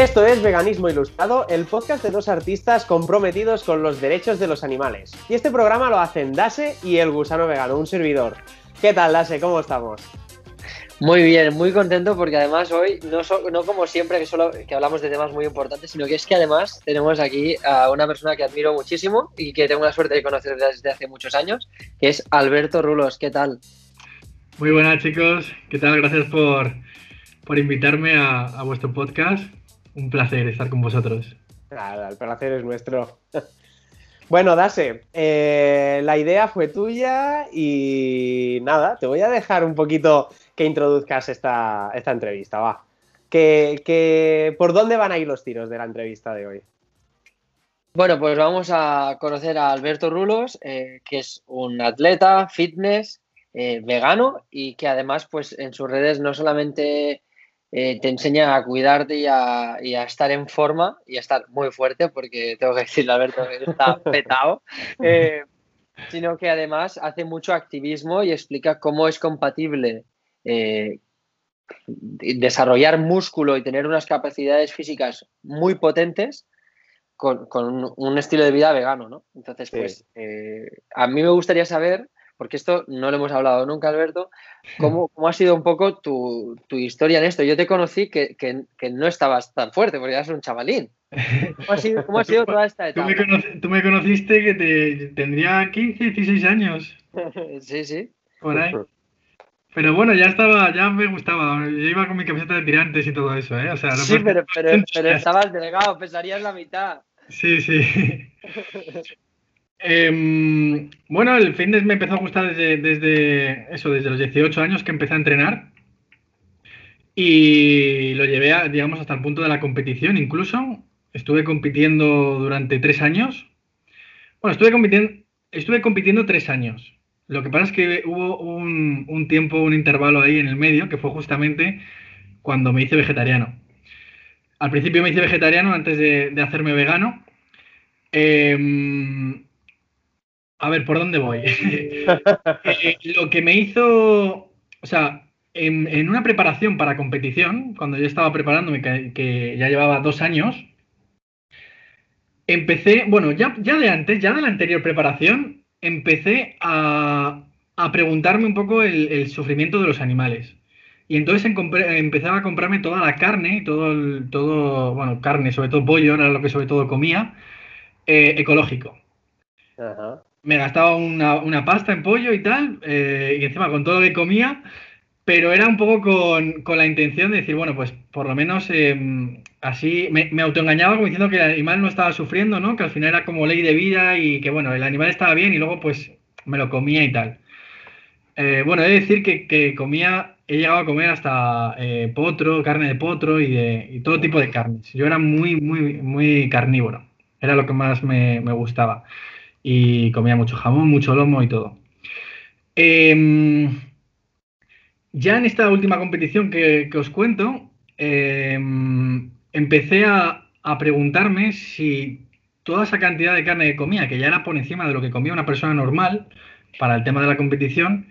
Esto es Veganismo Ilustrado, el podcast de dos artistas comprometidos con los derechos de los animales. Y este programa lo hacen Dase y el gusano vegano, un servidor. ¿Qué tal, Dase? ¿Cómo estamos? Muy bien, muy contento porque además hoy, no, no como siempre que solo que hablamos de temas muy importantes, sino que es que además tenemos aquí a una persona que admiro muchísimo y que tengo la suerte de conocer desde hace muchos años, que es Alberto Rulos. ¿Qué tal? Muy buenas chicos, ¿qué tal? Gracias por, por invitarme a, a vuestro podcast un placer estar con vosotros. Claro, el placer es nuestro. bueno, Dase, eh, la idea fue tuya y nada, te voy a dejar un poquito que introduzcas esta, esta entrevista, va. Que, ¿Por dónde van a ir los tiros de la entrevista de hoy? Bueno, pues vamos a conocer a Alberto Rulos, eh, que es un atleta, fitness, eh, vegano y que además, pues en sus redes no solamente eh, te enseña a cuidarte y a, estar en forma y a estar muy fuerte, porque tengo que decirle Alberto que está petado, eh, sino que además hace mucho activismo y explica cómo es compatible eh, desarrollar músculo y tener unas capacidades físicas muy potentes con, un, estilo de vida vegano, ¿no? Entonces, pues, a mí me gustaría saber porque esto no lo hemos hablado nunca, Alberto. ¿Cómo, cómo ha sido un poco tu, historia en esto? Yo te conocí que, no estabas tan fuerte, porque eras un chavalín. ¿Cómo ha sido, toda esta etapa? Tú me, conociste que te, tendría 15, 16 años. sí, sí. Por ahí. Pero bueno, ya estaba, ya me gustaba. Yo iba con mi camiseta de tirantes y todo eso, ¿eh? sí, pero, pero, pero estabas delgado, pesarías la mitad. Sí, sí. Em, bueno, el fitness me empezó a gustar desde, eso, desde los 18 años que empecé a entrenar. Y lo llevé, digamos, hasta el punto de la competición incluso. Estuve compitiendo durante tres años. Bueno, estuve compitiendo, estuve compitiendo tres años. Lo que pasa es que hubo un, tiempo, un intervalo ahí en el medio, que fue justamente cuando me hice vegetariano. Al principio me hice vegetariano antes de, hacerme vegano. Em, a ver, ¿por dónde voy? Eh, lo que me hizo, o sea, en, una preparación para competición, cuando yo estaba preparándome, que, ya llevaba dos años, empecé, bueno, ya, ya de antes, ya de la anterior preparación, empecé a, preguntarme un poco el, sufrimiento de los animales. Y entonces empezaba a comprarme toda la carne, todo, todo, bueno, carne, sobre todo pollo, era lo que sobre todo comía, eh, ecológico. Ajá me gastaba una, pasta en pollo y tal, eh, y encima con todo lo que comía, pero era un poco con, la intención de decir, bueno, pues por lo menos em, así me, autoengañaba como diciendo que el animal no estaba sufriendo, ¿no? Que al final era como ley de vida y que, bueno, el animal estaba bien y luego pues me lo comía y tal. Eh, bueno, he de decir que, comía, he llegado a comer hasta eh, potro, carne de potro y, de, todo tipo de carnes. Yo era muy, muy, muy carnívoro. Era lo que más me, me gustaba y comía mucho jamón, mucho lomo y todo. Em, ya en esta última competición que, os cuento, em, empecé a, preguntarme si toda esa cantidad de carne que comía, que ya era por encima de lo que comía una persona normal para el tema de la competición,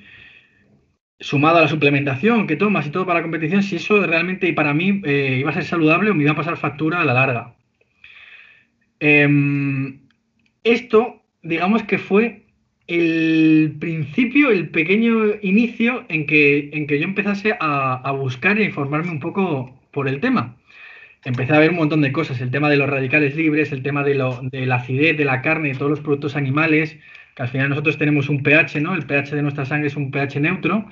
sumado a la suplementación que tomas y todo para la competición, si eso realmente para mí eh, iba a ser saludable o me iba a pasar factura a la larga. Em, esto digamos que fue el principio, el pequeño inicio en que, en que yo empezase a, buscar e informarme un poco por el tema. Empecé a ver un montón de cosas, el tema de los radicales libres, el tema de, lo, de la acidez de la carne, de todos los productos animales, que al final nosotros tenemos un pH, ¿no? El pH de nuestra sangre es un pH neutro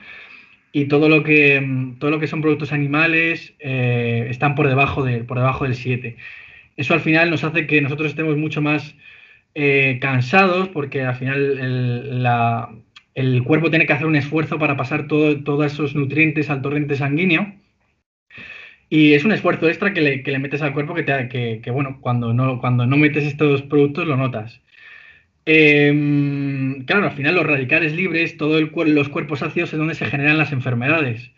y todo lo que, todo lo que son productos animales eh, están por debajo, de, por debajo del 7. Eso al final nos hace que nosotros estemos mucho más eh, cansados porque al final el, cuerpo tiene que hacer un esfuerzo para pasar todos esos nutrientes al torrente sanguíneo. Y es un esfuerzo extra que le, metes al cuerpo que, te, que, bueno, cuando no, cuando no metes estos productos lo notas. Em, claro, al final los radicales libres, todos los cuerpos ácidos es donde se generan las enfermedades.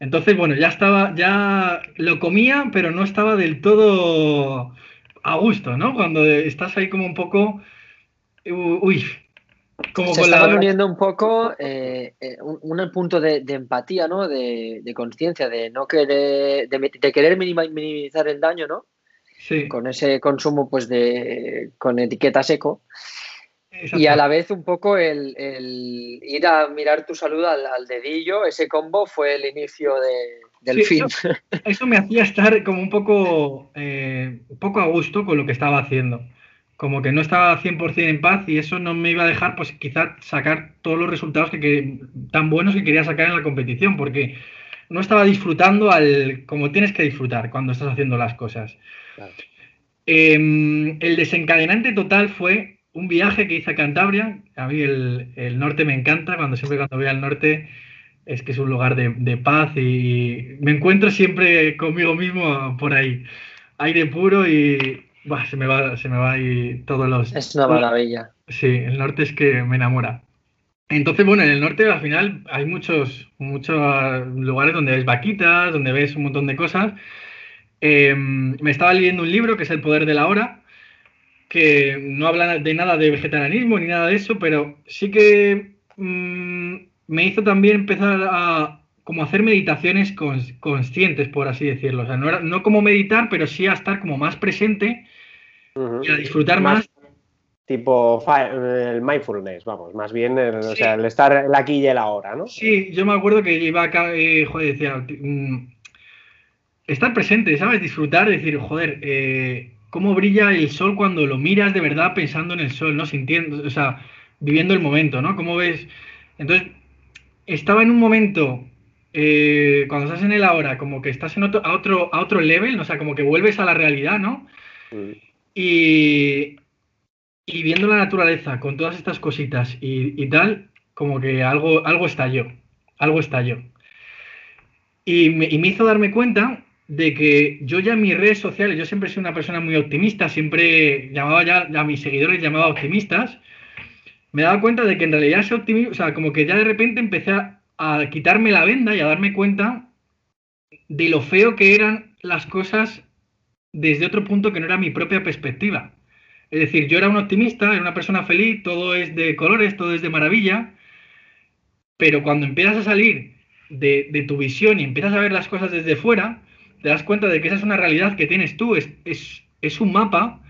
Entonces, bueno, ya estaba, ya lo comía, pero no estaba del todo a gusto, ¿no? Cuando estás ahí como un poco Uy, como Se estaban uniendo un poco eh, eh, un, punto de, empatía, ¿no? De, conciencia, de no querer, de, querer minimizar el daño, ¿no? Sí. Con ese consumo, pues, de con etiqueta seco. Y a la vez un poco el, ir a mirar tu salud al, dedillo, ese combo fue el inicio del fin. Eso, me hacía estar como un poco, eh, un poco a gusto con lo que estaba haciendo como que no estaba 100% en paz y eso no me iba a dejar, pues quizá sacar todos los resultados que, tan buenos que quería sacar en la competición, porque no estaba disfrutando al como tienes que disfrutar cuando estás haciendo las cosas. Em, el desencadenante total fue un viaje que hice a Cantabria. A mí el, norte me encanta, cuando siempre cuando voy al norte es que es un lugar de, de paz y me encuentro siempre conmigo mismo por ahí. Aire puro y, se me va, se me va ahí todos los. Es una maravilla. Sí, el norte es que me enamora. Entonces, bueno, en el norte al final hay muchos, muchos lugares donde ves vaquitas, donde ves un montón de cosas. Em, me estaba leyendo un libro que es El Poder de la Hora, que no habla de nada de vegetarianismo ni nada de eso, pero sí que mm, me hizo también empezar a, como hacer meditaciones conscientes, por así decirlo. O sea, no, no, como meditar, pero sí a estar como más presente y a disfrutar más, Tipo el mindfulness, vamos, más bien el, o sea, el estar el aquí y el ahora, ¿no? Sí, yo me acuerdo que iba acá, eh, joder, decía, mm, estar presente, ¿sabes? Disfrutar, decir, joder, eh, cómo brilla el sol cuando lo miras de verdad pensando en el sol, ¿no? Sintiendo, o sea, viviendo el momento, ¿no? ¿Cómo ves? Entonces, estaba en un momento eh, cuando estás en el ahora, como que estás en otro, a, otro, a otro level, o sea, como que vuelves a la realidad, ¿no? Mm. Y, y, viendo la naturaleza con todas estas cositas y, tal, como que algo, algo estalló, algo estalló. Y me, y me hizo darme cuenta de que yo ya en mis redes sociales, yo siempre he sido una persona muy optimista, siempre llamaba ya a mis seguidores, llamaba optimistas, me daba cuenta de que en realidad ese optimismo, o sea, como que ya de repente empecé a, a quitarme la venda y a darme cuenta de lo feo que eran las cosas desde otro punto que no era mi propia perspectiva. Es decir, yo era un optimista, era una persona feliz, todo es de colores, todo es de maravilla, pero cuando empiezas a salir de, tu visión y empiezas a ver las cosas desde fuera, te das cuenta de que esa es una realidad que tienes tú, es, es, es un mapa,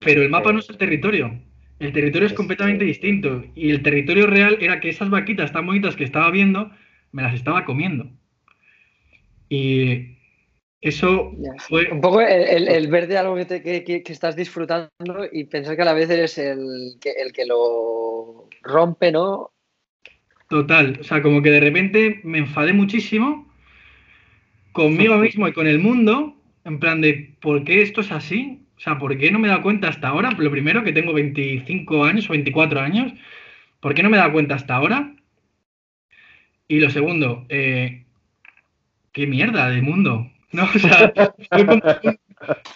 pero el mapa no es el territorio. El territorio es completamente distinto. Y el territorio real era que esas vaquitas tan bonitas que estaba viendo, me las estaba comiendo. Y eso fue. Un poco el, ver de algo que, estás disfrutando y pensar que a la vez eres el que, el que lo rompe, ¿no? Total. O sea, como que de repente me enfadé muchísimo conmigo mismo y con el mundo, en plan de ¿por qué esto es así? O sea, ¿por qué no me he dado cuenta hasta ahora? Lo primero, que tengo 25 años o 24 años. ¿Por qué no me he dado cuenta hasta ahora? Y lo segundo, eh, ¿qué mierda de mundo? ¿No? O sea,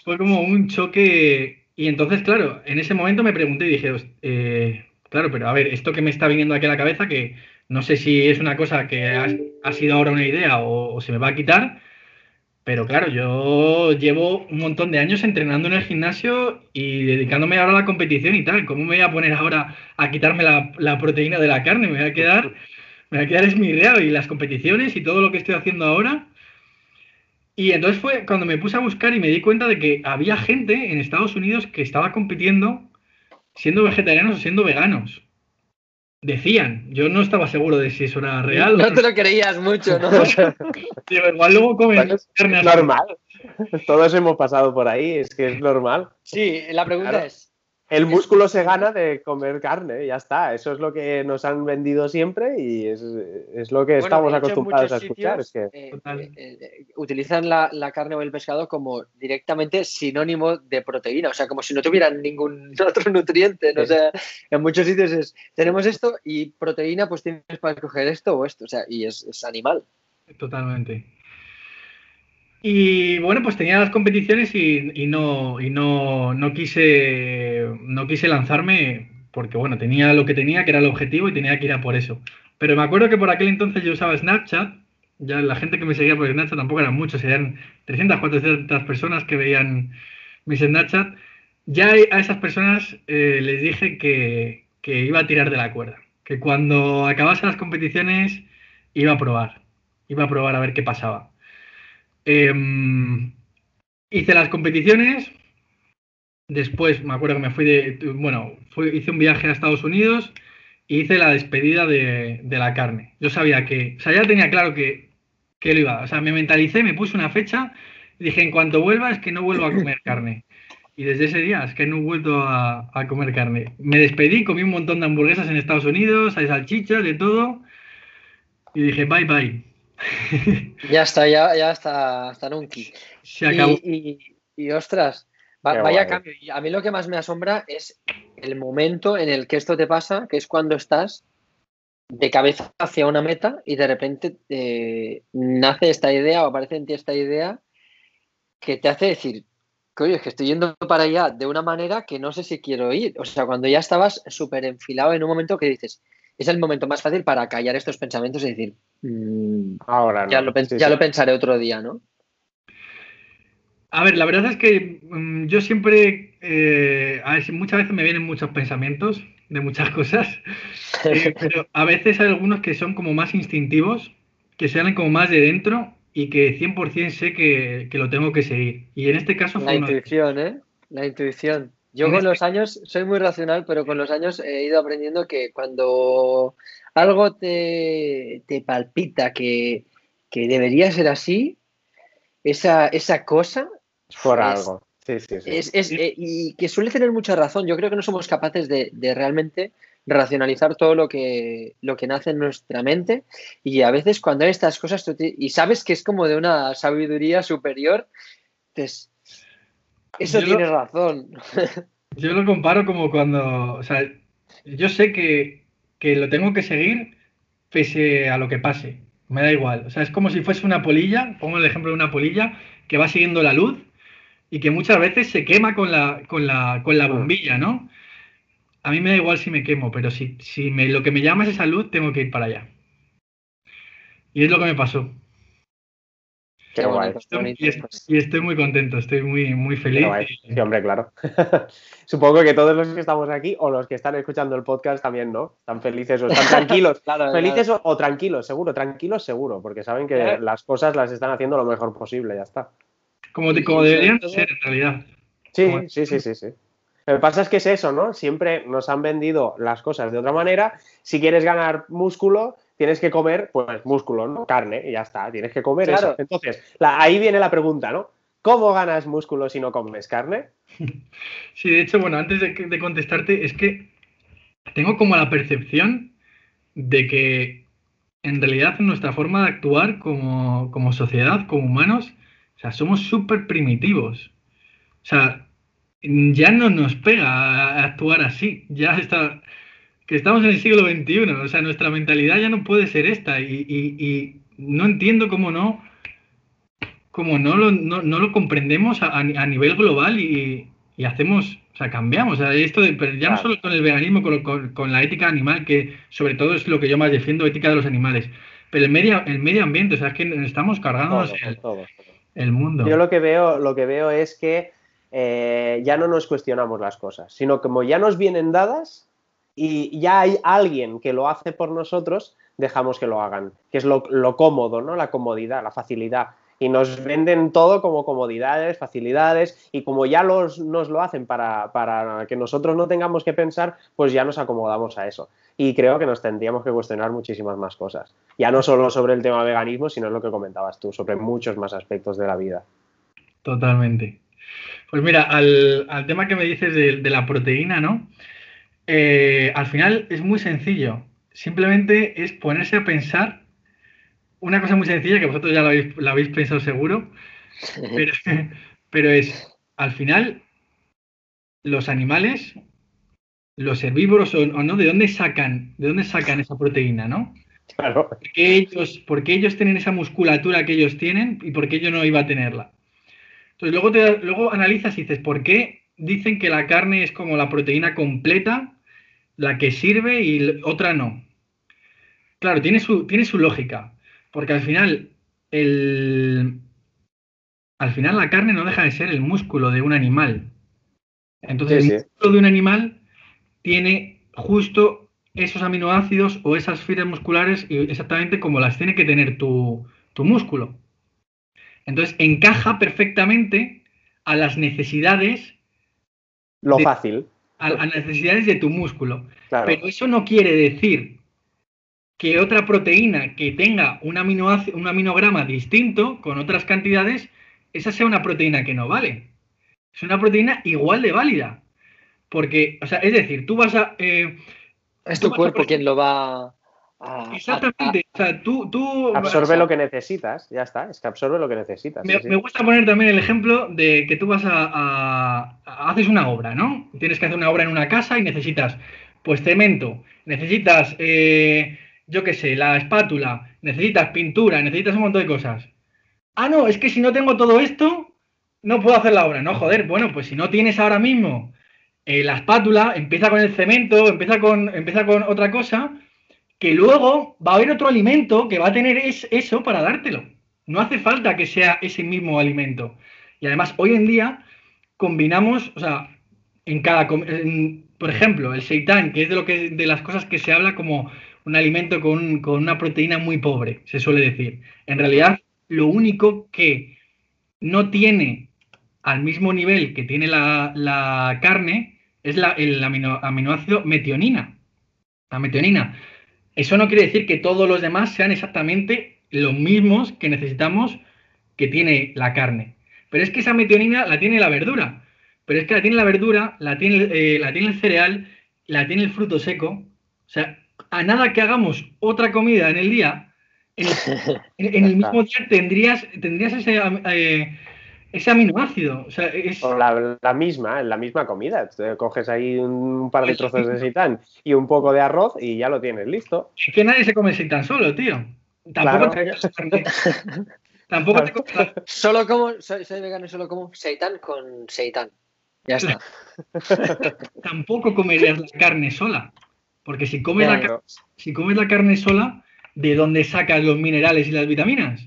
fue como, un, choque. Y entonces, claro, en ese momento me pregunté y dije, eh, claro, pero a ver, esto que me está viniendo aquí a la cabeza, que no sé si es una cosa que ha, sido ahora una idea o se me va a quitar, pero claro, yo llevo un montón de años entrenando en el gimnasio y dedicándome ahora a la competición y tal. ¿Cómo me voy a poner ahora a quitarme la, proteína de la carne? Me voy a quedar, me voy a quedar esmirreado y las competiciones y todo lo que estoy haciendo ahora. Y entonces fue cuando me puse a buscar y me di cuenta de que había gente en Estados Unidos que estaba compitiendo siendo vegetarianos o siendo veganos. Decían, yo no estaba seguro de si eso era real. No, te lo creías mucho, ¿no? igual luego comen carne. Es normal. Todos hemos pasado por ahí, es que es normal. Sí, la pregunta es, el músculo se gana de comer carne, ya está. Eso es lo que nos han vendido siempre y es, lo que estamos acostumbrados a escuchar. Eh, eh, eh, utilizan la, carne o el pescado como directamente sinónimo de proteína, o sea, como si no tuvieran ningún otro nutriente. ¿no? O sea, en muchos sitios es, tenemos esto y proteína, pues tienes para escoger esto o esto, o sea, y es, es animal. Totalmente. Y bueno, pues tenía las competiciones y, no, y no, no, quise, no quise lanzarme porque bueno, tenía lo que tenía, que era el objetivo y tenía que ir a por eso. Pero me acuerdo que por aquel entonces yo usaba Snapchat, ya la gente que me seguía por Snapchat tampoco eran muchos, eran 300, 400 personas que veían mis Snapchat. ya a esas personas eh, les dije que, que iba a tirar de la cuerda, que cuando acabase las competiciones iba a probar, iba a probar a ver qué pasaba. Em, hice las competiciones, después me acuerdo que me fui de, bueno, hice un viaje a Estados Unidos y hice la despedida de, la carne. Yo sabía que, o sea, ya tenía claro que, que lo iba, o sea, me mentalicé, me puse una fecha dije, en cuanto vuelva es que no vuelvo a comer carne. Y desde ese día es que no he vuelto a, comer carne. Me despedí, comí un montón de hamburguesas en Estados Unidos, hay salchichas, de todo. Y dije, bye bye. Ya está, ya, ya está, hasta. Se acabó. Y, ostras, vaya cambio. a mí lo que más me asombra es el momento en el que esto te pasa, que es cuando estás de cabeza hacia una meta y de repente eh, nace esta idea o aparece en ti esta idea que te hace decir, coño, es que estoy yendo para allá de una manera que no sé si quiero ir. O sea, cuando ya estabas súper enfilado en un momento que dices, es el momento más fácil para callar estos pensamientos y decir, mm, ahora ya, lo, ya lo pensaré otro día, ¿no? A ver, la verdad es que mm, yo siempre, eh, a ver, muchas veces me vienen muchos pensamientos de muchas cosas, eh, pero a veces hay algunos que son como más instintivos, que salen como más de dentro y que 100% sé que, que, lo tengo que seguir. Y en este caso La intuición, ¿eh? La intuición. Yo con este los años soy muy racional, pero con los años he ido aprendiendo que cuando algo te, te palpita que, que, debería ser así, esa, esa cosa... Por algo. Sí, sí, sí. Es, es, eh, y que suele tener mucha razón. Yo creo que no somos capaces de, de realmente racionalizar todo lo que, lo que nace en nuestra mente y a veces cuando hay estas cosas y sabes que es como de una sabiduría superior, pues eso tiene razón. Yo lo comparo como cuando, o sea, yo sé que, que lo tengo que seguir pese a lo que pase, me da igual, o sea, es como si fuese una polilla, pongo el ejemplo de una polilla que va siguiendo la luz y que muchas veces se quema con la, con la, con la bombilla, ¿no? a mí me da igual si me quemo, pero si, si me, lo que me llama es salud, tengo que ir para allá. Y es lo que me pasó. Qué guay. y, estoy muy contento, estoy muy, muy feliz. Sí, hombre, claro. Supongo que todos los que estamos aquí o los que están escuchando el podcast también, ¿no? Están felices o están tranquilos. felices O, tranquilos, seguro, tranquilos seguro, porque saben que las cosas las están haciendo lo mejor posible, ya está. Como, como deberían ser en realidad. Sí, sí, sí, sí, sí. Lo que pasa es que es eso, ¿no? Siempre nos han vendido las cosas de otra manera. Si quieres ganar músculo, tienes que comer, pues, músculo, ¿no? Carne, y ya está, tienes que comer eso. Entonces, ahí viene la pregunta, ¿no? ¿Cómo ganas músculo si no comes carne? Sí, de hecho, bueno, antes de, contestarte, es que tengo como la percepción de que en realidad nuestra forma de actuar como, como sociedad, como humanos, o sea, somos súper primitivos. O sea, ya no nos pega actuar así. Ya está. Que estamos en el siglo XXI. O sea, nuestra mentalidad ya no puede ser esta. Y, no entiendo cómo no. Cómo no lo, no, lo comprendemos a, nivel global y, hacemos. O sea, cambiamos. O sea, esto pero ya no solo con el veganismo, con, la ética animal, que sobre todo es lo que yo más defiendo, ética de los animales. Pero el medio, el medio ambiente, o sea, es que estamos cargando el, el mundo. Yo lo que veo, lo que veo es que eh, ya no nos cuestionamos las cosas, sino como ya nos vienen dadas y ya hay alguien que lo hace por nosotros, dejamos que lo hagan, que es lo, cómodo, ¿no? La comodidad, la facilidad. Y nos venden todo como comodidades, facilidades, y como ya los, nos lo hacen para, para que nosotros no tengamos que pensar, pues ya nos acomodamos a eso. Y creo que nos tendríamos que cuestionar muchísimas más cosas. Ya no solo sobre el tema veganismo, sino lo que comentabas tú, sobre muchos más aspectos de la vida. Totalmente. Pues mira, al, tema que me dices de, la proteína, ¿no? Eh, al final es muy sencillo. Simplemente es ponerse a pensar una cosa muy sencilla que vosotros ya la habéis, pensado seguro, pero, es, al final, los animales, los herbívoros o, no, ¿de dónde sacan, de dónde sacan esa proteína, no? Claro. Porque ellos, porque ellos tienen esa musculatura que ellos tienen y por qué yo no iba a tenerla? Entonces luego, te, luego analizas y dices, ¿por qué dicen que la carne es como la proteína completa, la que sirve y otra no? Claro, tiene su, tiene su lógica, porque al final el, al final la carne no deja de ser el músculo de un animal. Entonces, Sí, el músculo de un animal tiene justo esos aminoácidos o esas fibras musculares exactamente como las tiene que tener tu, tu músculo. Entonces, encaja perfectamente a las necesidades, Lo de- fácil, a, a las necesidades de tu músculo. claro. Pero eso no quiere decir que otra proteína que tenga un, aminoácido, un aminograma distinto, con otras cantidades, esa sea una proteína que no vale. Es una proteína igual de válida. Porque, o sea, es decir, tú vas a... eh, Es tu a cuerpo quien lo va a. Exactamente. O sea, tú... tú Absorbe lo que necesitas, ya está, es que absorbe lo que necesitas. Me, sí, sí. me gusta poner también el ejemplo de que tú vas a- haces una obra, ¿no? Tienes que hacer una obra en una casa y necesitas, pues cemento, necesitas, eh, yo qué sé, la espátula, necesitas pintura, necesitas un montón de cosas. Ah, no, es que si no tengo todo esto, no puedo hacer la obra. No, joder, bueno, pues si no tienes ahora mismo eh, la espátula, empieza con el cemento, empieza con, empieza con otra cosa, que luego va a haber otro alimento que va a tener es- eso para dártelo. No hace falta que sea ese mismo alimento. Y además, hoy en día combinamos, o sea, en cada, por ejemplo, el seitán, que es de lo que de las cosas que se habla como un alimento con, una proteína muy pobre, se suele decir. En realidad, lo único que no tiene al mismo nivel que tiene la, carne es el amino- aminoácido metionina. La metionina. Eso no quiere decir que todos los demás sean exactamente los mismos que necesitamos que tiene la carne. Pero es que esa metionina la tiene la verdura. Pero es que la tiene la verdura, la tiene, eh, la tiene el cereal, la tiene el fruto seco. O sea, a nada que hagamos otra comida en el día, en el, en- en el mismo día tendrías, tendrías ese, eh, ese aminoácido. O sea, es, O la, la misma, en la misma comida. Te coges ahí un par de trozos de seitán y un poco de arroz y ya lo tienes listo. es que nadie se come tan solo, tío. Tampoco Claro. te. Tampoco te comes la- Solo como. Soy, soy vegano y solo como seitan con seitan. Ya está. tampoco comerías la carne sola. Porque si comes, la, Claro. ca- si comes la carne sola, ¿de dónde sacas los minerales y las vitaminas?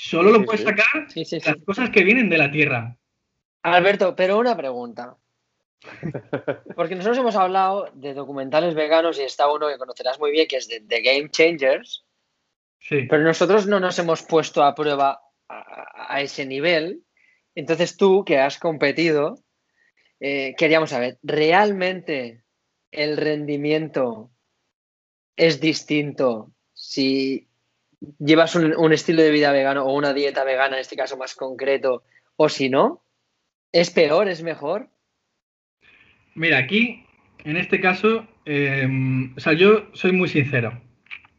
Solo lo puedes sí. sacar Sí, sí, de sí. las cosas que vienen de la tierra. Alberto, pero una pregunta. Porque nosotros hemos hablado de documentales veganos y está uno que conocerás muy bien, que es de The Game Changers, Sí. pero nosotros no nos hemos puesto a prueba a ese nivel. Entonces tú, que has competido, eh, queríamos saber, ¿realmente el rendimiento es distinto si llevas un, estilo de vida vegano o una dieta vegana, en este caso más concreto, o si no? ¿Es peor? ¿Es mejor? Mira, aquí, en este caso, eh, o sea, yo soy muy sincero,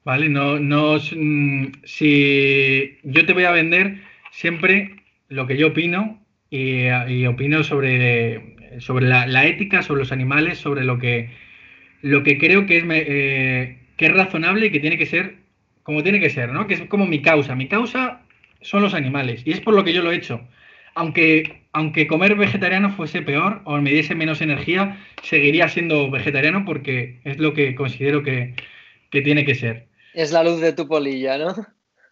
¿vale? No, no, mm, si yo te voy a vender siempre lo que yo opino y, opino sobre, sobre la, ética, sobre los animales, sobre lo que, lo que creo que es, eh, que es razonable y que tiene que ser como tiene que ser, ¿no? Que es como mi causa. Mi causa son los animales y es por lo que yo lo he hecho. Aunque, aunque comer vegetariano fuese peor o me diese menos energía, seguiría siendo vegetariano porque es lo que considero que, que tiene que ser. Es la luz de tu polilla, ¿no?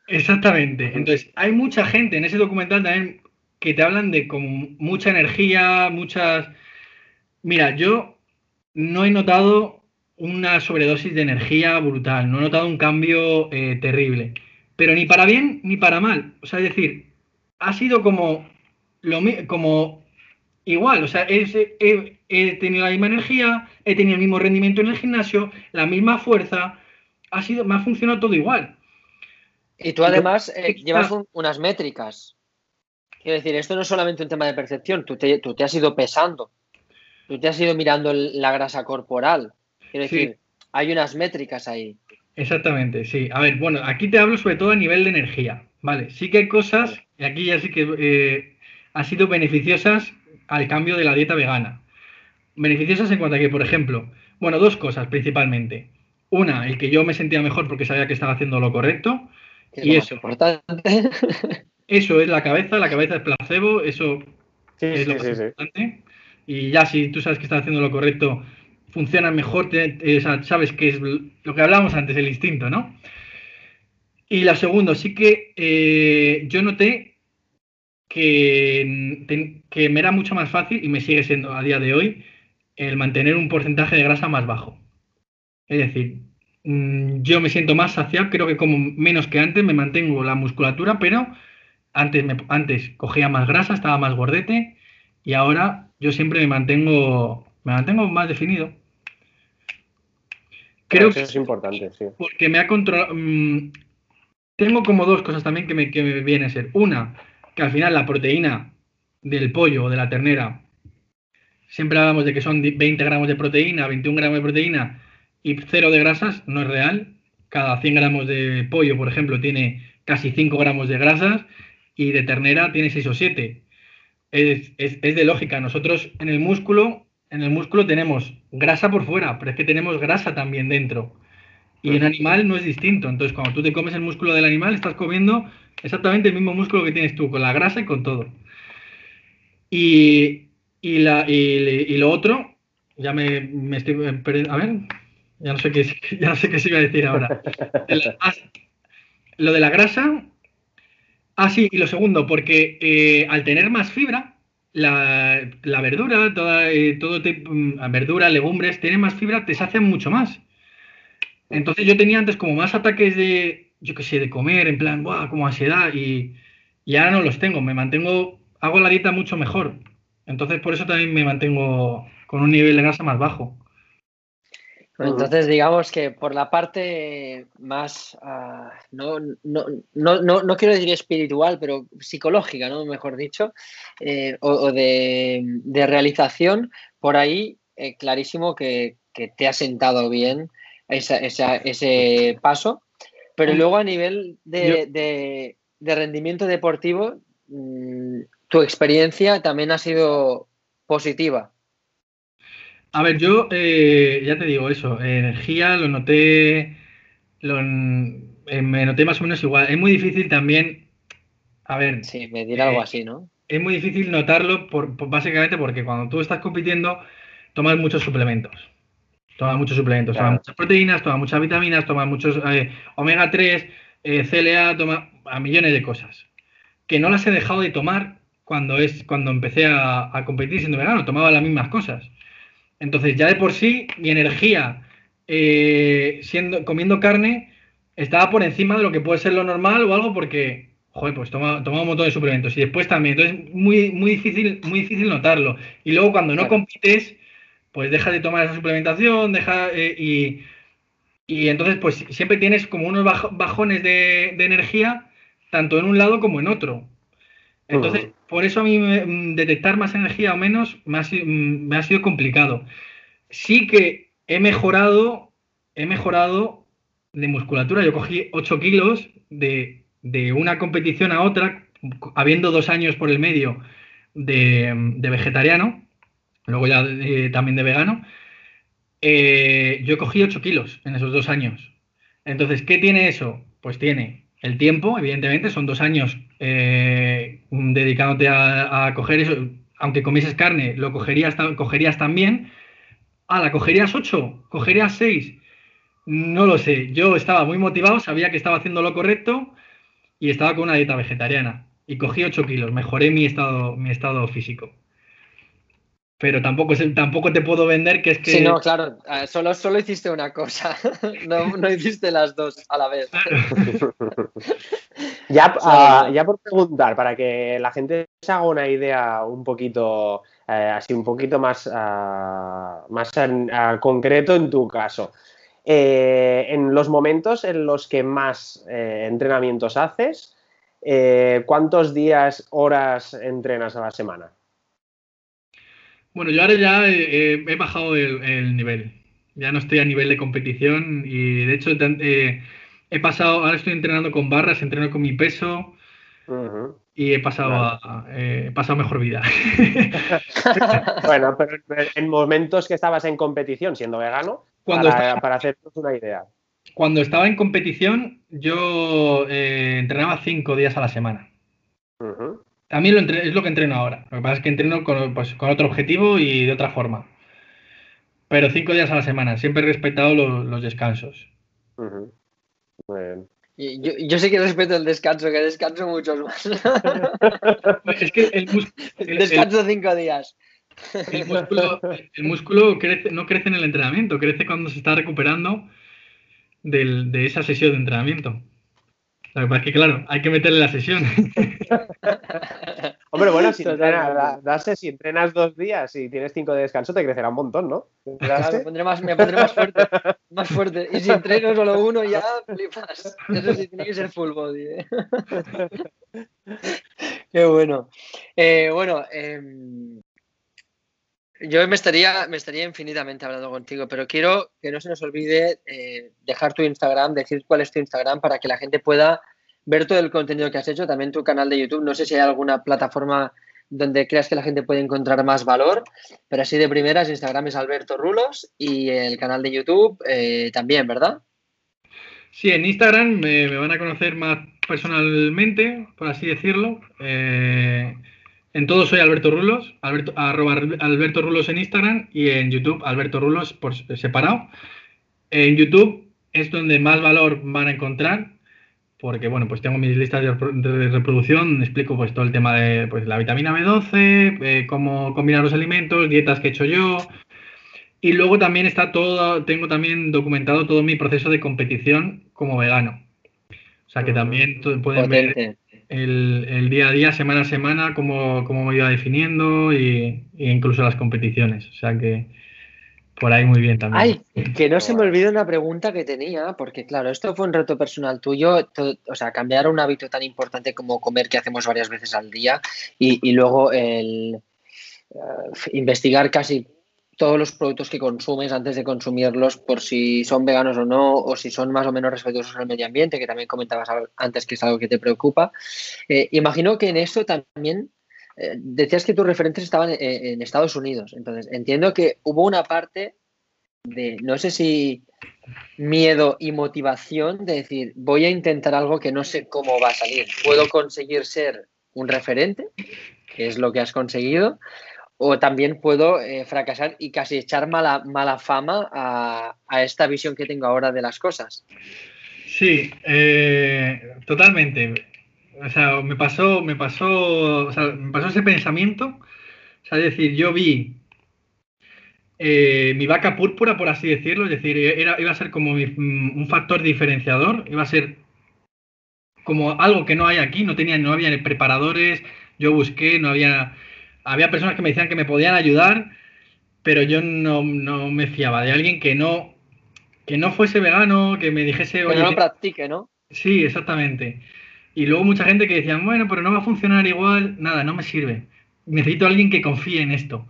Exactamente. Entonces, hay mucha gente en ese documental también que te hablan de como mucha energía, muchas... Mira, yo no he notado una sobredosis de energía brutal, no he notado un cambio eh, terrible, pero ni para bien ni para mal. O sea, es decir, ha sido como, lo, como igual, o sea, es- he, he tenido la misma energía, he tenido el mismo rendimiento en el gimnasio, la misma fuerza, ha sido, me ha funcionado todo igual. Y tú además eh, llevas un- unas métricas. Quiero decir, esto no es solamente un tema de percepción, tú te, tú te has ido pesando, tú te has ido mirando el- la grasa corporal. Quiero Sí. decir, hay unas métricas ahí. Exactamente, sí. A ver, bueno, aquí te hablo sobre todo a nivel de energía, ¿vale? Sí que hay cosas, y aquí ya sí que eh, han sido beneficiosas al cambio de la dieta vegana. Beneficiosas en cuanto a que, por ejemplo, bueno, dos cosas principalmente. Una, el que yo me sentía mejor porque sabía que estaba haciendo lo correcto. que es Y lo eso. importante. Eso es la cabeza, la cabeza es placebo, eso Sí, es lo más sí, sí. importante. Y ya si tú sabes que estás haciendo lo correcto, funciona mejor, sea, sabes que es lo que hablábamos antes, el instinto, ¿no? Y la segunda, sí que eh, yo noté que, que me era mucho más fácil, y me sigue siendo a día de hoy, el mantener un porcentaje de grasa más bajo. Es decir, mm, yo me siento más saciado, creo que como menos que antes, me mantengo la musculatura, pero antes, antes cogía más grasa, estaba más gordete, y ahora yo siempre me mantengo, me mantengo más definido. Creo que es importante, sí. Porque me ha controlado. Mm, tengo como dos cosas también que me, que me vienen a ser. Una, que al final la proteína del pollo o de la ternera, siempre hablamos de que son 20 gramos de proteína, 21 gramos de proteína y cero de grasas, no es real. Cada 100 gramos de pollo, por ejemplo, tiene casi 5 gramos de grasas y de ternera tiene 6 o 7. Es, es, es de lógica. Nosotros en el músculo en el músculo tenemos grasa por fuera, pero es que tenemos grasa también dentro. Y en animal no es distinto. Entonces, cuando tú te comes el músculo del animal, estás comiendo exactamente el mismo músculo que tienes tú, con la grasa y con todo. Y, la, y, lo otro, ya me, me estoy perdiendo. A ver, ya no sé qué, ya no sé qué se iba a decir ahora. Ah, lo de la grasa. Ah, sí, y lo segundo, porque eh, al tener más fibra, la, verdura, toda, eh, todo tipo, mm, verdura, legumbres, tiene más fibra, te sacian mucho más. Entonces yo tenía antes como más ataques de, yo qué sé, de comer, en plan, ¡buah! como ansiedad, y, y ahora no los tengo, me mantengo, hago la dieta mucho mejor. Entonces por eso también me mantengo con un nivel de grasa más bajo. Entonces, digamos que por la parte más, ah, no, no, no, no, quiero decir espiritual, pero psicológica, ¿no? Mejor dicho, eh, o, de, realización, por ahí eh, clarísimo que, te ha sentado bien ese paso, pero luego a nivel de, rendimiento deportivo, mm, tu experiencia también ha sido positiva. A ver, yo eh, ya te digo eso, energía lo noté, lo, eh, me noté más o menos igual. Es muy difícil también, a ver. Sí, medir algo eh, así, ¿no? Es muy difícil notarlo por, básicamente porque cuando tú estás compitiendo tomas muchos suplementos. Tomas muchos suplementos, tomas muchas proteínas, tomas muchas vitaminas, tomas muchos omega 3, CLA, toma a millones de cosas. Que no las he dejado de tomar cuando, es, cuando empecé a, a competir siendo vegano, tomaba las mismas cosas. Entonces, ya de por sí, mi energía eh, siendo, comiendo carne estaba por encima de lo que puede ser lo normal o algo porque, joder, pues toma, toma un montón de suplementos. Y después también, entonces, muy, muy, difícil, muy difícil notarlo. Y luego cuando no compites, pues dejas de tomar esa suplementación, deja, eh, y, y, entonces, pues siempre tienes como unos bajones de, de energía, tanto en un lado como en otro. Entonces, por eso a mí mm, detectar más energía o menos me ha, sido complicado. Sí que he mejorado, he mejorado de musculatura. Yo cogí 8 kilos de, una competición a otra, habiendo dos años por el medio de, vegetariano, luego ya también de vegano. Eh, yo cogí 8 kilos en esos dos años. Entonces, ¿qué tiene eso? Pues tiene el tiempo, evidentemente, son dos años eh, dedicándote a, coger eso. Aunque comieses carne, lo cogerías, cogerías también. Ah, ¿la cogerías ocho? ¿Cogerías seis? No lo sé. Yo estaba muy motivado, sabía que estaba haciendo lo correcto y estaba con una dieta vegetariana. Y cogí 8 kilos, mejoré mi estado, mi estado físico pero tampoco, tampoco te puedo vender que es que... Sí, no, claro, eh, solo, solo hiciste una cosa, no, hiciste las dos a la vez. ya, ah, ya por preguntar, para que la gente se haga una idea un poquito, eh, así un poquito más, ah, más concreto en tu caso. Eh, en los momentos en los que más entrenamientos haces, ¿cuántos días, horas entrenas a la semana? Bueno, yo ahora ya he bajado el, nivel. Ya no estoy a nivel de competición y de hecho eh, he pasado, ahora estoy entrenando con barras, entreno con mi peso y he pasado, a, he pasado mejor vida. bueno, pero en momentos que estabas en competición siendo vegano, Cuando para, para hacernos una idea. Cuando estaba en competición, yo eh, entrenaba cinco días a la semana. A mí lo es lo que entreno ahora. Lo que pasa es que entreno con, pues, con otro objetivo y de otra forma. Pero cinco días a la semana. Siempre he respetado los descansos. Yo, yo sí que respeto el descanso, que descanso muchos más. es que el, músculo. descanso cinco días. El músculo, el músculo crece, no crece en el entrenamiento, crece cuando se está recuperando del, de esa sesión de entrenamiento. Lo que es que, claro, hay que meterle la sesión. Hombre, bueno, si entrenas, si entrenas dos días y tienes cinco de descanso, te crecerá un montón, ¿no? me, pondré más, me pondré más fuerte. Más fuerte. Y si entreno solo uno, ya flipas. Eso sí, tiene que ser full body. ¿eh? Qué bueno. Eh, bueno, eh, yo me estaría, me estaría infinitamente hablando contigo, pero quiero que no se nos olvide eh, dejar tu Instagram, decir cuál es tu Instagram para que la gente pueda ver todo el contenido que has hecho, también tu canal de YouTube. No sé si hay alguna plataforma donde creas que la gente puede encontrar más valor, pero así de primeras, Instagram es Alberto Rulos y el canal de YouTube eh, también, ¿verdad? Sí, en Instagram me, van a conocer más personalmente, por así decirlo. Eh, en todo soy Alberto Rulos, Alberto, Alberto Rulos en Instagram y en YouTube Alberto Rulos por separado. En YouTube es donde más valor van a encontrar, porque bueno, pues tengo mis listas de, reproducción, explico pues todo el tema de pues, la vitamina B12, eh, cómo combinar los alimentos, dietas que he hecho yo. Y luego también está todo, tengo también documentado todo mi proceso de competición como vegano. O sea que también pueden ver el, día a día, semana a semana, cómo, cómo me iba definiendo y, incluso las competiciones. O sea que por ahí muy bien también. Ay, que no se me olvide una pregunta que tenía, porque claro, esto fue un reto personal tuyo, o sea, cambiar un hábito tan importante como comer que hacemos varias veces al día y, luego el eh, investigar casi todos los productos que consumes antes de consumirlos por si son veganos o no, o si son más o menos respetuosos al medio ambiente, que también comentabas antes que es algo que te preocupa. Eh, imagino que en eso también eh, decías que tus referentes estaban en, Estados Unidos. Entonces, entiendo que hubo una parte de, no sé si miedo y motivación de decir, voy a intentar algo que no sé cómo va a salir. ¿Puedo conseguir ser un referente? que es lo que has conseguido, o también puedo eh, fracasar y casi echar mala, mala fama a, esta visión que tengo ahora de las cosas. Sí, eh, totalmente. O sea, me pasó, me pasó, me pasó ese pensamiento. O sea, es decir, yo vi eh, mi vaca púrpura, por así decirlo, es decir, era, iba a ser como un factor diferenciador, iba a ser como algo que no hay aquí, no tenía, no había preparadores, yo busqué, no había había personas que me decían que me podían ayudar, pero yo no, me fiaba de alguien que no, que no fuese vegano, que me dijese... Que no lo practique, ¿no? Sí, exactamente. Y luego mucha gente que decía, bueno, pero no va a funcionar igual, nada, no me sirve. Necesito a alguien que confíe en esto.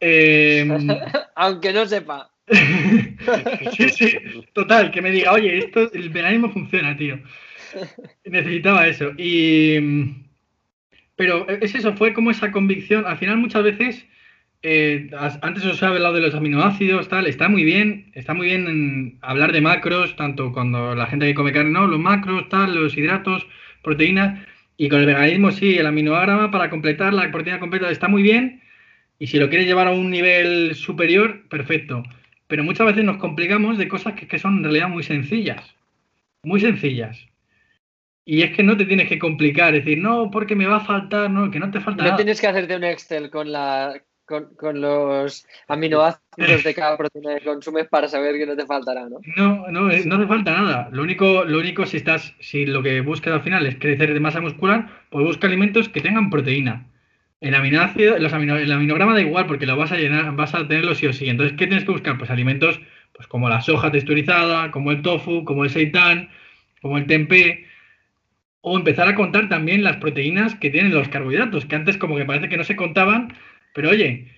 Em, Aunque no sepa. sí, sí, total, que me diga, oye, esto, el veganismo funciona, tío. Necesitaba eso. Y, pero es eso, fue como esa convicción. Al final, muchas veces, eh, antes os he hablado de los aminoácidos, tal, está muy bien, está muy bien hablar de macros, tanto cuando la gente que come carne, no, los macros, tal, los hidratos, proteínas, y con el veganismo sí, el aminograma para completar la proteína completa está muy bien, y si lo quieres llevar a un nivel superior, perfecto. Pero muchas veces nos complicamos de cosas que son en realidad muy sencillas, muy sencillas. Y es que no te tienes que complicar, decir, no, porque me va a faltar, no, que no te falta no tienes que hacerte un Excel con la con, los aminoácidos de cada proteína que consumes para saber que no te faltará, ¿no? No, no, eh, no te falta nada. Lo único, lo único si estás, si lo que buscas al final es crecer de masa muscular, pues busca alimentos que tengan proteína. El aminoácido, los el aminograma da igual porque lo vas a llenar, vas a tenerlo sí o sí. Entonces, ¿qué tienes que buscar? Pues alimentos, pues como la soja texturizada, como el tofu, como el seitan, como el tempeh o empezar a contar también las proteínas que tienen los carbohidratos, que antes como que parece que no se contaban, pero oye,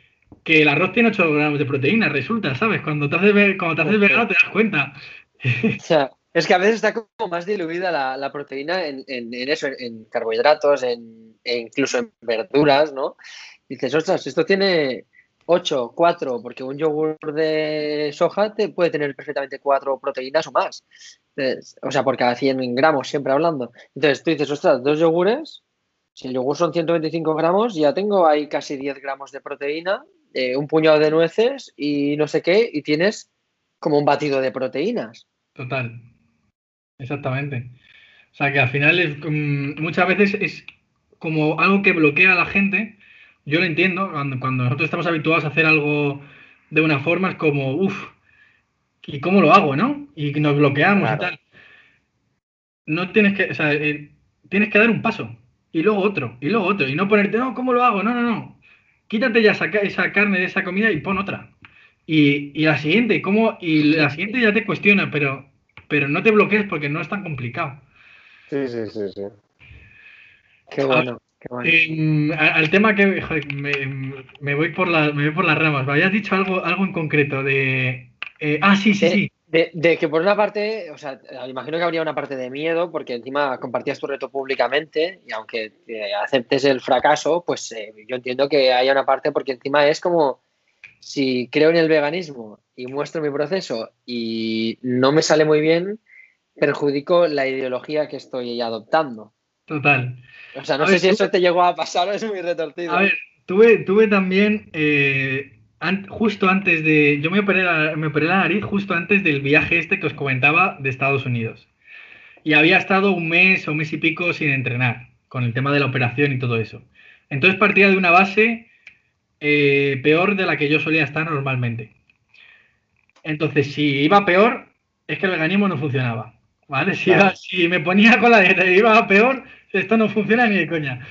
que el arroz tiene 8 gramos de proteína, resulta, ¿sabes? Cuando te haces, cuando te haces vegano te das cuenta. O sea, es que a veces está como más diluida la, proteína en, eso, en, carbohidratos, en, e incluso en verduras, ¿no? dices, ostras, esto tiene 8, 4, porque un yogur de soja te puede tener perfectamente 4 proteínas o más. O sea, por cada 100 gramos, siempre hablando. Entonces tú dices, ostras, dos yogures, si el yogur son 125 gramos, ya tengo ahí casi 10 gramos de proteína, eh, un puñado de nueces y no sé qué, y tienes como un batido de proteínas. Total. exactamente. O sea que al final es, mm, muchas veces es como algo que bloquea a la gente. Yo lo entiendo, cuando nosotros estamos habituados a hacer algo de una forma es como, uff, ¿y cómo lo hago, no? Y nos bloqueamos y tal. No tienes que, o sea, eh, tienes que dar un paso y luego otro y luego otro y no ponerte, no, ¿cómo lo hago? No, no, no. Quítate ya esa, esa carne de esa comida y pon otra. Y, y la siguiente, ¿cómo? Y la siguiente ya te cuestiona, pero, pero no te bloquees porque no es tan complicado. Sí, sí, sí, sí. Qué bueno. Qué bueno. Eh, al tema que joder, me, me voy por la, me voy por las ramas. Me habías dicho algo, algo en concreto de. Eh, ah, sí, sí, De- sí. De, de que por una parte, o sea, imagino que habría una parte de miedo porque encima compartías tu reto públicamente y aunque eh, aceptes el fracaso, pues eh, yo entiendo que haya una parte porque encima es como si creo en el veganismo y muestro mi proceso y no me sale muy bien, perjudico la ideología que estoy adoptando. Total. O sea, no A sé ver, si tú- eso te llegó a pasar o es muy retorcido. A ver, tuve, tuve también, eh, an- justo antes de, yo me operé, la, me operé la nariz justo antes del viaje este que os comentaba de Estados Unidos. Y había estado un mes o un mes y pico sin entrenar, con el tema de la operación y todo eso. Entonces partía de una base eh, peor de la que yo solía estar normalmente. Entonces, si iba peor, es que el veganismo no funcionaba. ¿Vale? Si, iba- si me ponía con la dieta y iba peor, esto no funciona ni de coña.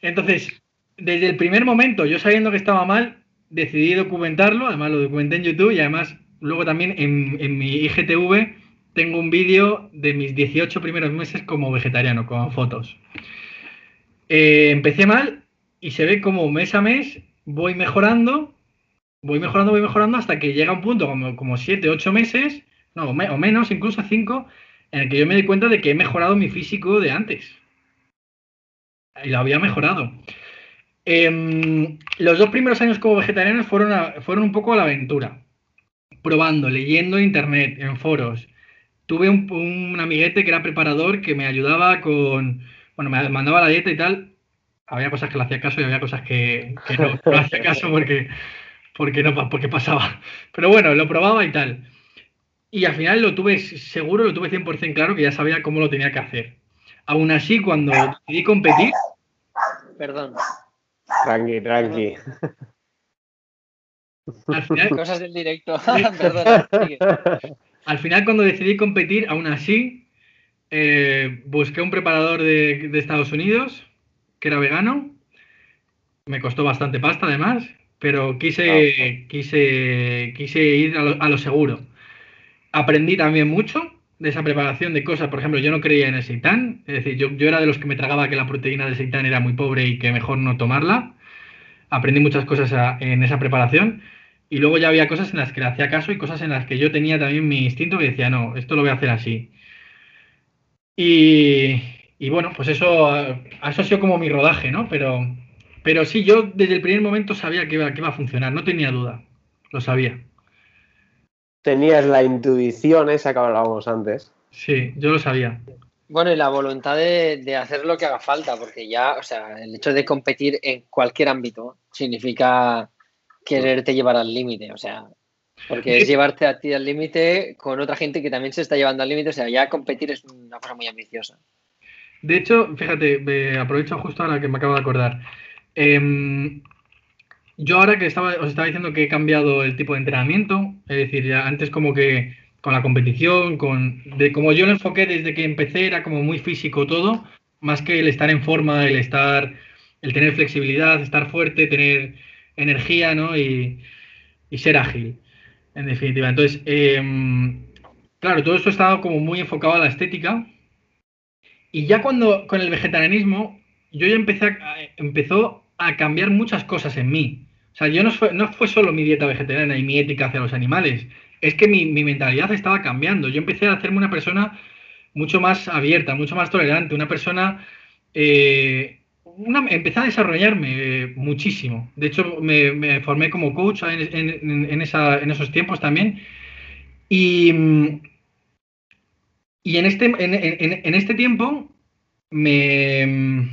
Entonces, desde el primer momento, yo sabiendo que estaba mal, decidí documentarlo, además lo documenté en YouTube y además luego también en, mi IGTV tengo un vídeo de mis 18 primeros meses como vegetariano, con fotos. Eh, empecé mal y se ve como mes a mes voy mejorando, voy mejorando, voy mejorando hasta que llega un punto como, como 7, 8 meses, no, o menos, incluso 5, en el que yo me di cuenta de que he mejorado mi físico de antes. Y lo había mejorado. Em, los dos primeros años como vegetariano fueron, a- fueron un poco a la aventura. Probando, leyendo en internet, en foros. Tuve un, un amiguete que era preparador que me ayudaba con. Bueno, me mandaba la dieta y tal. Había cosas que le hacía caso y había cosas que, que no, no le hacía caso porque, porque, no, porque pasaba. Pero bueno, lo probaba y tal. Y al final lo tuve seguro, lo tuve 100% claro que ya sabía cómo lo tenía que hacer. Aún así, cuando decidí competir, Perdón. Tranqui, tranqui. al final, Cosas del directo. Perdona. Al final, cuando decidí competir, aún así, eh, busqué un preparador de, de Estados Unidos que era vegano. Me costó bastante pasta, además, pero quise, quise, quise ir a lo, a lo seguro. Aprendí también mucho de esa preparación de cosas. Por ejemplo, yo no creía en el seitán, es decir, yo, yo era de los que me tragaba que la proteína del seitán era muy pobre y que mejor no tomarla. Aprendí muchas cosas en esa preparación. Y luego ya había cosas en las que le hacía caso y cosas en las que yo tenía también mi instinto que decía, no, esto lo voy a hacer así. Y, y bueno, pues eso, eh, eso ha sido como mi rodaje, ¿no? Pero, pero sí, yo desde el primer momento sabía que que iba a funcionar, no tenía duda, lo sabía. Tenías la intuición esa que hablábamos antes. Sí, yo lo sabía. Bueno, y la voluntad de, de hacer lo que haga falta, porque ya, o sea, el hecho de competir en cualquier ámbito significa quererte llevar al límite, o sea, porque es llevarte a ti al límite con otra gente que también se está llevando al límite, o sea, ya competir es una cosa muy ambiciosa. De hecho, fíjate, me aprovecho justo ahora que me acabo de acordar. Em, yo ahora que estaba, os estaba diciendo que he cambiado el tipo de entrenamiento, es decir, ya antes como que con la competición, con de como yo lo enfoqué desde que empecé, era como muy físico todo, más que el estar en forma, el estar, el tener flexibilidad, estar fuerte, tener energía, ¿no? Y, y ser ágil, en definitiva. Entonces, em, claro, todo esto estaba como muy enfocado a la estética. Y ya cuando con el vegetarianismo, yo ya empecé a, empezó a cambiar muchas cosas en mí. O sea, yo no fue, no fue solo mi dieta vegetariana y mi ética hacia los animales, es que mi, mentalidad estaba cambiando. Yo empecé a hacerme una persona mucho más abierta, mucho más tolerante, una persona... eh, una- empecé a desarrollarme eh, muchísimo. De hecho, me, formé como coach en, en- en esa- en esos tiempos también. Y, y en este, en, este tiempo me...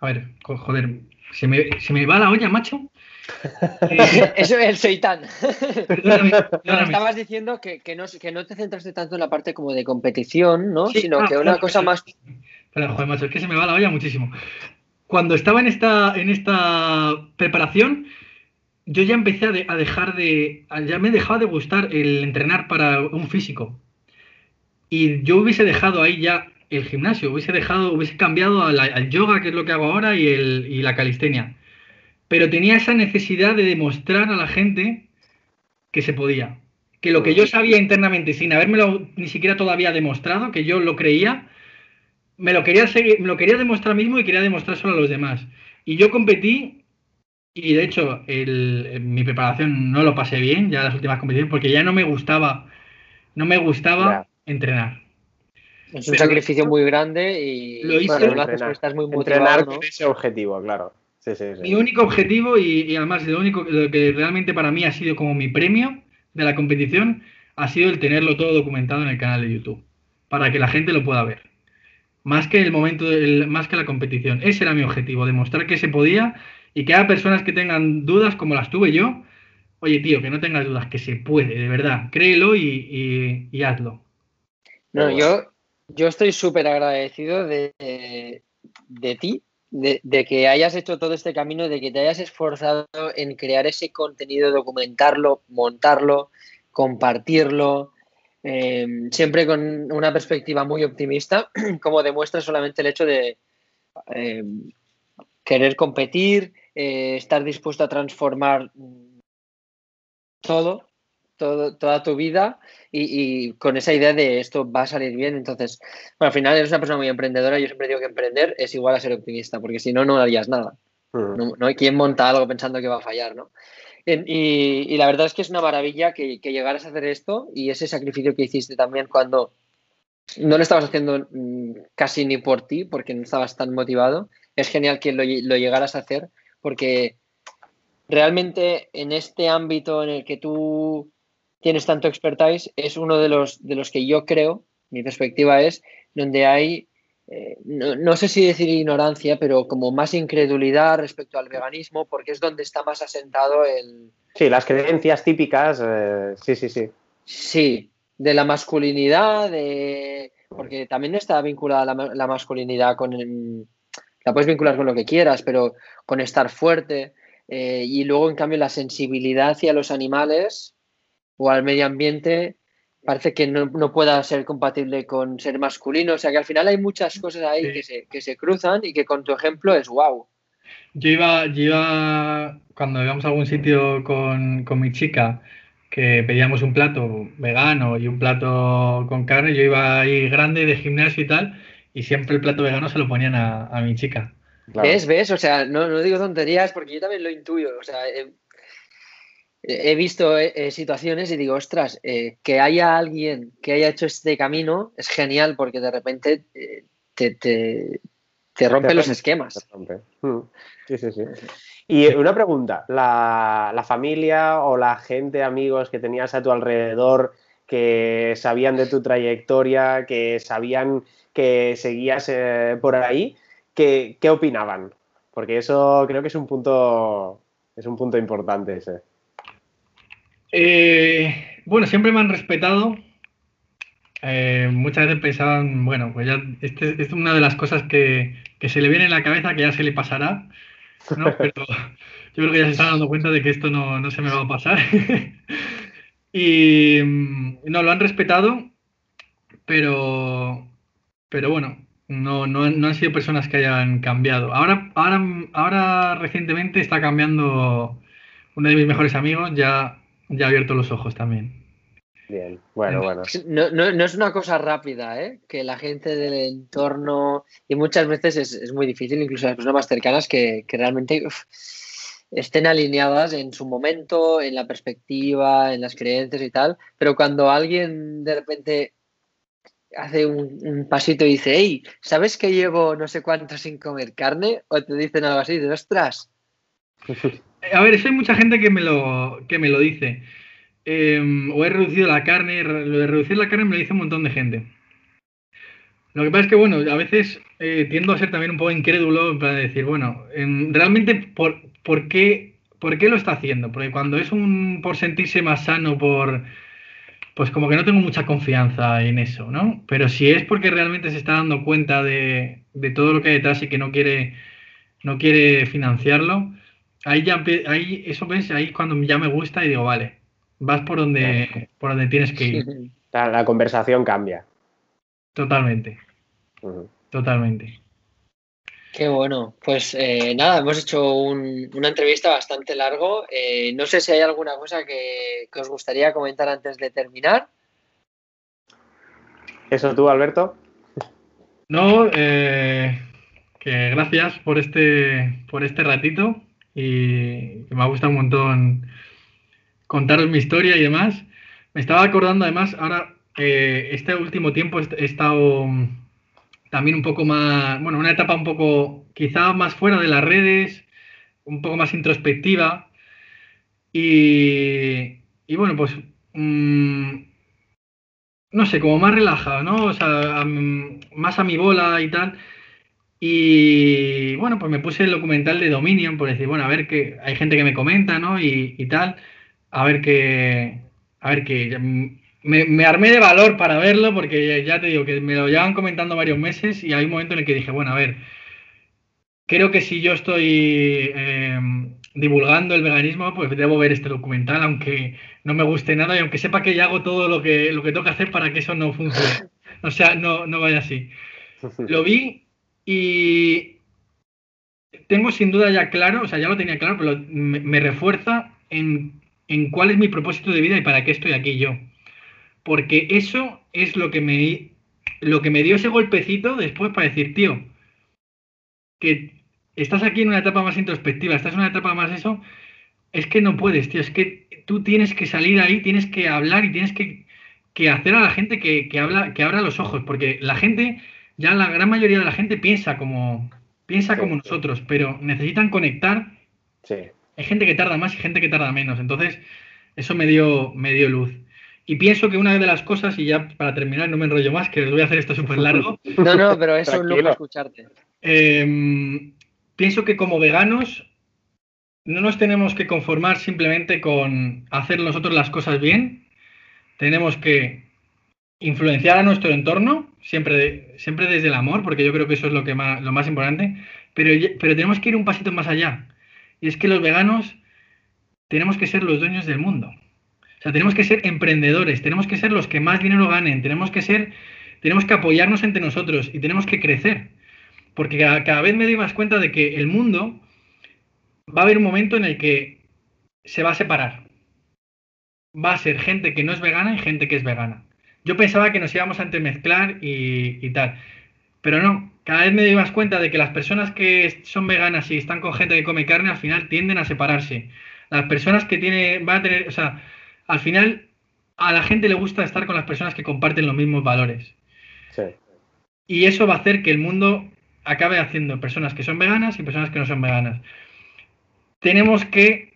A ver, jo- joder, se me, se me va la olla, macho. Eso es el seitán. Perdóname, estabas diciendo que, no, que, no, te centraste tanto en la parte como de competición, ¿no? Sino ah, que una cosa más. Pero, joder, macho, es que se me va la olla muchísimo. Cuando estaba en esta, en esta preparación, yo ya empecé a, dejar de. Ya me dejaba de gustar el entrenar para un físico. Y yo hubiese dejado ahí ya el gimnasio, hubiese dejado, hubiese cambiado al, yoga, que es lo que hago ahora, y, el, y la calistenia pero tenía esa necesidad de demostrar a la gente que se podía. Que lo que yo sabía internamente, sin habérmelo ni siquiera todavía demostrado, que yo lo creía, me lo quería, seguir, me lo quería demostrar mismo y quería demostrárselo a los demás. Y yo competí, y de hecho mi preparación no lo pasé bien, ya las últimas competiciones, porque ya no me gustaba, no me gustaba entrenar. Es un sacrificio muy grande y lo hice, estás muy motivado, entrenar con ese objetivo, claro. Mi único objetivo y, además lo único que realmente para mí ha sido como mi premio de la competición ha sido el tenerlo todo documentado en el canal de YouTube para que la gente lo pueda ver. Más que el momento, más que la competición. Ese era mi objetivo, demostrar que se podía y que haya personas que tengan dudas como las tuve yo. Oye, tío, que no tengas dudas, que se puede, de verdad. Créelo y, hazlo. No, yo, yo estoy súper agradecido de, de ti de, que hayas hecho todo este camino, de que te hayas esforzado en crear ese contenido, documentarlo, montarlo, compartirlo, eh, siempre con una perspectiva muy optimista, como demuestra solamente el hecho de eh, querer competir, eh, estar dispuesto a transformar todo toda tu vida y, con esa idea de esto va a salir bien. Entonces, bueno, al final eres una persona muy emprendedora. Yo siempre digo que emprender es igual a ser optimista, porque si no, no harías nada. Mm. No, hay quien monta algo pensando que va a fallar, ¿no? Y, la verdad es que es una maravilla que, llegaras a hacer esto y ese sacrificio que hiciste también cuando no lo estabas haciendo mm, casi ni por ti, porque no estabas tan motivado. Es genial que lo, lo llegaras a hacer, porque realmente en este ámbito en el que tú tienes tanto expertise, es uno de los, de los que yo creo, mi perspectiva es, donde hay, eh, no, sé si decir ignorancia, pero como más incredulidad respecto al veganismo, porque es donde está más asentado el... Sí, las creencias típicas, eh, sí, sí, sí. Sí, de la masculinidad, de... porque también está vinculada la, masculinidad con... la puedes vincular con lo que quieras, pero con estar fuerte. Eh, y luego, en cambio, la sensibilidad hacia los animales o al medio ambiente parece que no, pueda ser compatible con ser masculino. O sea que al final hay muchas cosas ahí que, se, que se cruzan y que con tu ejemplo es wow. Yo iba, yo iba cuando íbamos a algún sitio con, mi chica, que pedíamos un plato vegano y un plato con carne, yo iba ahí grande de gimnasio y tal, y siempre el plato vegano se lo ponían a, mi chica. ¿Ves? ¿Ves? O sea, no, no, digo tonterías porque yo también lo intuyo. O sea, eh, he visto eh, eh, situaciones y digo, ostras, eh, que haya alguien que haya hecho este camino es genial porque de repente te, te, rompe los esquemas. Hmm. Sí, sí, sí. Y una pregunta, ¿la, familia o la gente, amigos que tenías a tu alrededor que sabían de tu trayectoria, que sabían que seguías por ahí, ¿qué, ¿qué opinaban? Porque eso creo que es un punto, es un punto importante ese. Eh, bueno, siempre me han respetado. Eh, muchas veces pensaban, bueno, pues ya este, es una de las cosas que, se le viene en la cabeza que ya se le pasará, ¿no? Pero yo creo que ya se están dando cuenta de que esto no, se me va a pasar. y mm, no, lo han respetado, pero, pero bueno, no, no, han sido personas que hayan cambiado. Ahora, ahora, ahora recientemente está cambiando uno de mis mejores amigos, ya ya abierto los ojos también. Bien, bueno, bueno. No, es una cosa rápida, ¿eh? Que la gente del entorno, y muchas veces es, muy difícil, incluso las personas más cercanas, que, realmente estén alineadas en su momento, en la perspectiva, en las creencias y tal, pero cuando alguien de repente hace un, pasito y dice, hey, ¿sabes que llevo no sé cuánto sin comer carne? O te dicen algo así, de ostras. A ver, eso hay mucha gente que me lo, que me lo dice. Em, o he reducido la carne, lo de reducir la carne me lo dice un montón de gente. Lo que pasa es que, bueno, a veces eh, tiendo a ser también un poco incrédulo para decir, bueno, em, realmente, por, qué, ¿por qué lo está haciendo? Porque cuando es un por sentirse más sano, por pues como que no tengo mucha confianza en eso, ¿no? Pero si es porque realmente se está dando cuenta de, todo lo que hay detrás y que no quiere, no quiere financiarlo, ahí ya ahí eso ves, ahí cuando ya me gusta y digo, vale, vas por donde, por donde tienes que ir. La, conversación cambia. Totalmente. Totalmente. Qué bueno. Pues eh, nada, hemos hecho una entrevista bastante largo. Eh, no sé si hay alguna cosa que, os gustaría comentar antes de terminar. ¿Eso tú, Alberto? No, eh, que gracias por este, por este ratito y me ha gustado un montón contaros mi historia y demás. Me estaba acordando además, ahora, este último tiempo he estado también un poco más, bueno, una etapa un poco quizá más fuera de las redes, un poco más introspectiva. Y, y bueno, pues mm, no sé, como más relajado, ¿no? O sea, más a mi bola y tal. Y bueno, pues me puse el documental de Dominion por decir, bueno, a ver que hay gente que me comenta, ¿no? Y, y tal, a ver qué, a ver qué, me, armé de valor para verlo porque ya te digo que me lo llevan comentando varios meses y hay un momento en el que dije, bueno, a ver, creo que si yo estoy em, divulgando el veganismo, pues debo ver este documental, aunque no me guste nada y aunque sepa que ya hago todo lo que, lo que tengo que hacer para que eso no funcione. O sea, no, no vaya así. Lo vi y tengo sin duda ya claro, o sea, ya lo tenía claro, pero me, refuerza en, en cuál es mi propósito de vida y para qué estoy aquí yo. Porque eso es lo que me, lo que me dio ese golpecito después para decir, tío, que estás aquí en una etapa más introspectiva, estás en una etapa más eso, es que no puedes, tío, es que tú tienes que salir ahí, tienes que hablar y tienes que, hacer a la gente que, habla, que abra los ojos, porque la gente, ya la gran mayoría de la gente piensa como, piensa como nosotros, pero necesitan conectar. Sí. Hay gente que tarda más y gente que tarda menos, entonces eso me dio, me dio luz. Y pienso que una de las cosas, y ya para terminar, no me enrollo más, que les voy a hacer esto súper largo. No, no, pero es un lujo escucharte. Em, pienso que como veganos no nos tenemos que conformar simplemente con hacer nosotros las cosas bien. Tenemos que influenciar a nuestro entorno, siempre, siempre desde el amor, porque yo creo que eso es lo, que más, lo más importante. Pero, pero tenemos que ir un pasito más allá. Y es que los veganos tenemos que ser los dueños del mundo. O sea, tenemos que ser emprendedores, tenemos que ser los que más dinero ganen, tenemos que ser, tenemos que apoyarnos entre nosotros y tenemos que crecer. Porque cada, vez me doy más cuenta de que el mundo va a haber un momento en el que se va a separar. Va a ser gente que no es vegana y gente que es vegana. Yo pensaba que nos íbamos a entremezclar y, y tal. Pero no, cada vez me doy más cuenta de que las personas que son veganas y están con gente que come carne al final tienden a separarse. Las personas que tienen, van a tener, o sea, al final a la gente le gusta estar con las personas que comparten los mismos valores. Sí. Y eso va a hacer que el mundo acabe haciendo personas que son veganas y personas que no son veganas. Tenemos que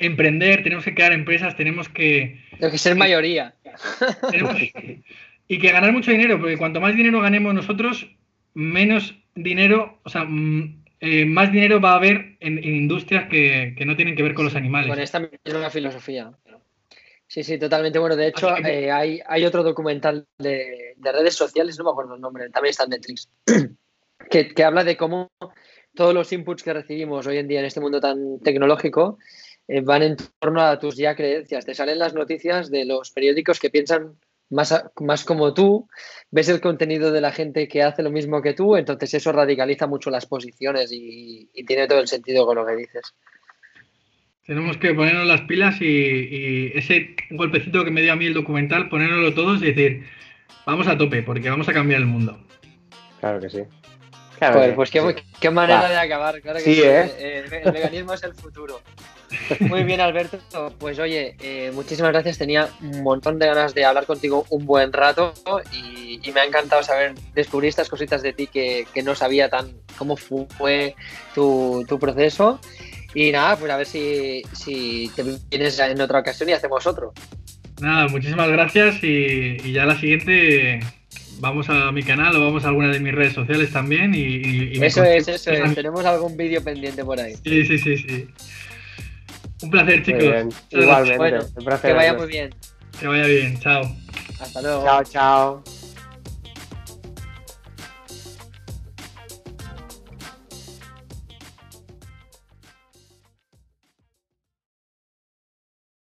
emprender, tenemos que crear empresas, tenemos que... Tenemos que ser mayoría. y que ganar mucho dinero, porque cuanto más dinero ganemos nosotros, menos dinero, o sea, eh, más dinero va a haber en, industrias que, no tienen que ver con los animales. Con esta misma filosofía. Sí, sí, totalmente. Bueno, de hecho, eh, hay, otro documental de, redes sociales, no me acuerdo el nombre, también está en Netflix, que, habla de cómo todos los inputs que recibimos hoy en día en este mundo tan tecnológico eh, van en torno a tus ya creencias. Te salen las noticias de los periódicos que piensan más, más como tú, ves el contenido de la gente que hace lo mismo que tú, entonces eso radicaliza mucho las posiciones y, tiene todo el sentido con lo que dices. Tenemos que ponernos las pilas y, ese golpecito que me dio a mí el documental, ponérnoslo todos y decir, vamos a tope, porque vamos a cambiar el mundo. Claro que sí. Pues qué, manera de acabar. Claro que sí, ¿eh? Eh, el veganismo es el futuro. Muy bien, Alberto. Pues oye, eh, muchísimas gracias. Tenía un montón de ganas de hablar contigo un buen rato y, me ha encantado saber, descubrir estas cositas de ti que, no sabía tan cómo fue tu, proceso. Y nada, pues a ver si, si te vienes en otra ocasión y hacemos otro. Nada, muchísimas gracias y, ya la siguiente vamos a mi canal o vamos a alguna de mis redes sociales también y... eso es, eso es. Tenemos algún vídeo pendiente por ahí. Sí, sí, sí, sí. Un placer, chicos. Igualmente. que vaya muy bien. Que vaya bien. Chao. Hasta luego. Chao, chao.